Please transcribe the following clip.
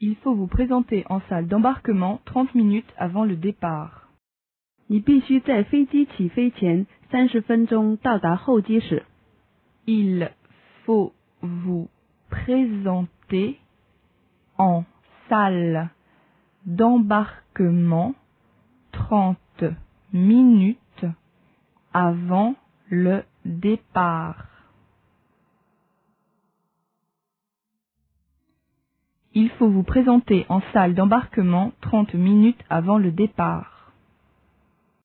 Il faut vous présenter en salle d'embarquement 30 minutes avant le départ. 你必须在飞机起飞前三十分钟到达候机室。 Il faut vous présenter en salle d'embarquement 30 minutes avant le départ. Il faut vous présenter en salle d'embarquement 30 minutes avant le départ.